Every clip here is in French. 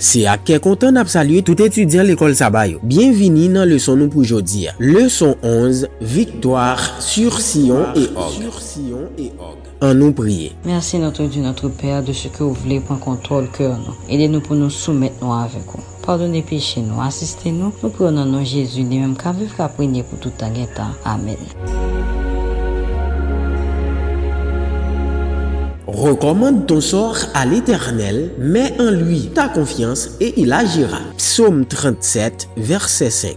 Se ak ke kontan ap salye tout etudyan l'ekol sabay. Bienvini nan leson nou pou jodi ya. Leson 11, Victoire sur Sion et Og. An nou priye. Mersi notre Dieu, notre Père, de ce que vous voulez prendre contrôle cœur nous. Aidez-nous pour nous soumettre nous avec vous. Pardonnez péché nous, assistez nous. Nous prenons nom Jésus, nous même qu'à vivre qu'à prier pour tout un guetin. Amen. Recommande ton sort à l'Éternel, mets en lui ta confiance et il agira. Psaume 37, verset 5.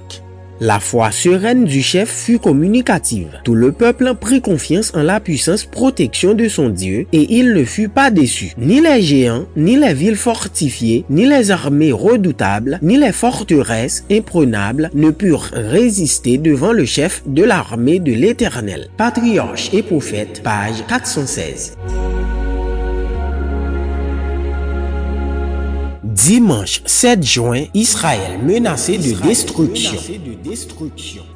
La foi sereine du chef fut communicative. Tout le peuple prit confiance en la puissance protection de son Dieu et il ne fut pas déçu. Ni les géants, ni les villes fortifiées, ni les armées redoutables, ni les forteresses imprenables ne purent résister devant le chef de l'armée de l'Éternel. Patriarche et prophète, page 416. Dimanche 7 juin, Israël menacé de destruction.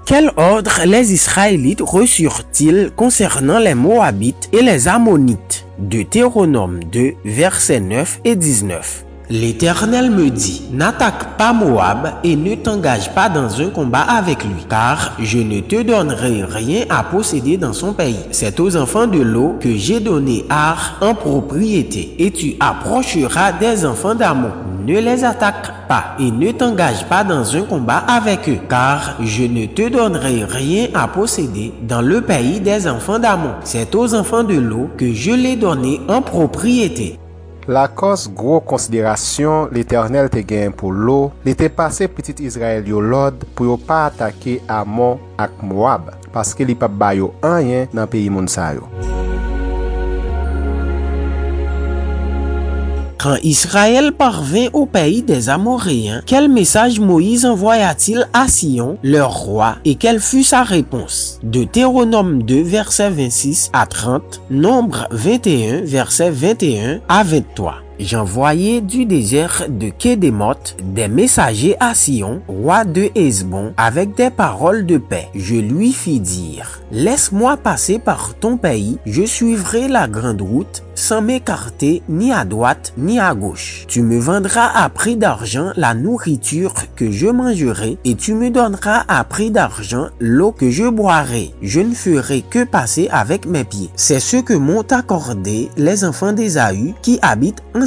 Quel ordre les Israélites reçurent-ils concernant les Moabites et les Ammonites? Deutéronome 2, versets 9 et 19. L'Éternel me dit, n'attaque pas Moab et ne t'engage pas dans un combat avec lui, car je ne te donnerai rien à posséder dans son pays. C'est aux enfants de l'eau que j'ai donné Ar en propriété, et tu approcheras des enfants d'Amon. Ne les attaque pas et ne t'engage pas dans un combat avec eux, car je ne te donnerai rien à posséder dans le pays des enfants d'Amon. C'est aux enfants de l'eau que je l'ai donné en propriété. La kos gro konsiderasyon l'Eternel te gen pou lo, li te pase petit Israel yo lod pou yo pa atake Amon ak Moab, paske li pa bayo anyen nan peyi moun sa yo. Quand Israël parvint au pays des Amoréens, quel message Moïse envoya-t-il à Sion, leur roi, et quelle fut sa réponse? Deutéronome 2, verset 26 à 30, Nombre 21, verset 21 à 23. J'envoyai du désert de Kédémoth des messagers à Sion, roi de Hesbon, avec des paroles de paix. Je lui fis dire, Laisse-moi passer par ton pays, je suivrai la grande route, sans m'écarter ni à droite ni à gauche. Tu me vendras à prix d'argent la nourriture que je mangerai, et tu me donneras à prix d'argent l'eau que je boirai. Je ne ferai que passer avec mes pieds. C'est ce que m'ont accordé les enfants d'Ésaü qui habitent en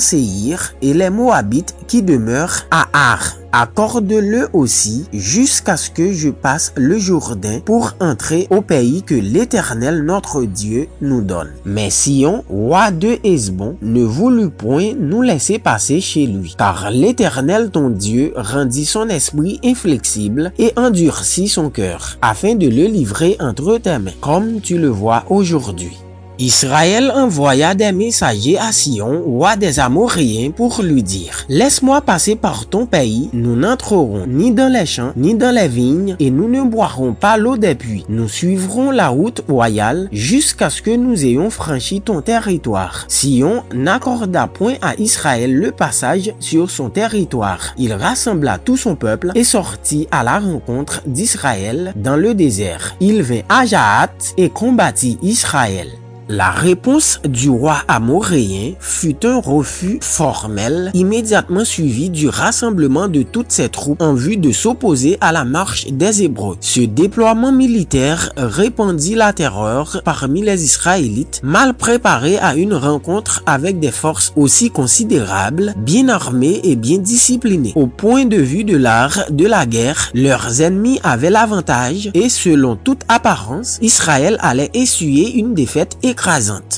Et les Moabites qui demeurent à Ar. Accorde-le aussi jusqu'à ce que je passe le Jourdain pour entrer au pays que l'Éternel notre Dieu nous donne. Mais Sion, roi de Hesbon, ne voulut point nous laisser passer chez lui, car l'Éternel ton Dieu rendit son esprit inflexible et endurcit son cœur, afin de le livrer entre tes mains, comme tu le vois aujourd'hui. Israël envoya des messagers à Sion, roi des Amoréens, pour lui dire, Laisse-moi passer par ton pays, nous n'entrerons ni dans les champs, ni dans les vignes, et nous ne boirons pas l'eau des puits. Nous suivrons la route royale jusqu'à ce que nous ayons franchi ton territoire. Sion n'accorda point à Israël le passage sur son territoire. Il rassembla tout son peuple et sortit à la rencontre d'Israël dans le désert. Il vint à Jahat et combattit Israël. La réponse du roi amoréen fut un refus formel immédiatement suivi du rassemblement de toutes ses troupes en vue de s'opposer à la marche des Hébreux. Ce déploiement militaire répandit la terreur parmi les Israélites mal préparés à une rencontre avec des forces aussi considérables, bien armées et bien disciplinées. Au point de vue de l'art de la guerre, leurs ennemis avaient l'avantage et selon toute apparence, Israël allait essuyer une défaite écrasante.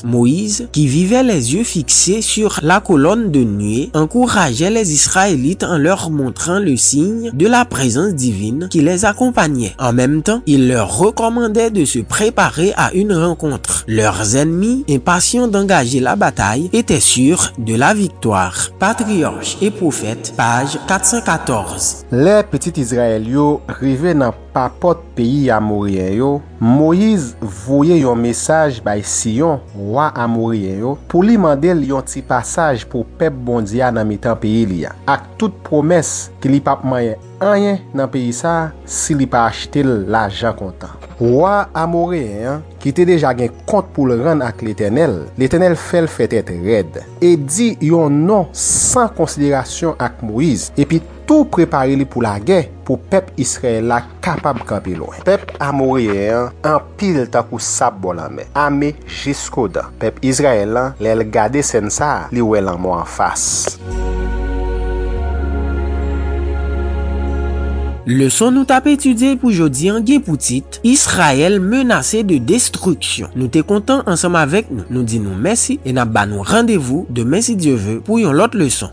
Moïse, qui vivait les yeux fixés sur la colonne de nuée, encourageait les Israélites en leur montrant le signe de la présence divine qui les accompagnait. En même temps, il leur recommandait de se préparer à une rencontre. Leurs ennemis, impatients d'engager la bataille, étaient sûrs de la victoire. Patriarche et prophète, page 414. Les petits Israël yo rive nan papot peyi Amoryen yo, Moïse voye yon mesaj bay Sion, roi Amoryen yo, pou li mandel yon ti pasaj pou pep bondiya nan mitan peyi li ya. Ak tout promes ki li pap mayen anyen nan peyi sa si li pa achete la jan kontan. Roi Amoreyen ki te deja gen kont pou l ran ak l'Eternel, l'Eternel fel fetet red. E di yon non san konsiderasyon ak Moise, epi tou prepare li pou la gen pou pep Israel la kapab kampi loin. Pep Amoreyen an pil takou sap bolan men, ame jisko dan. Pep Israel lan lel gade sen sa li wè lan mo an fas. Leson nou tap etudye pou jodi an gen pou tit, Israel menase de destruksyon. Nou te kontan ansam avek nou, nou di nou mersi, e nap ba nou randevou, demen si Diyo ve, pou yon lot leson.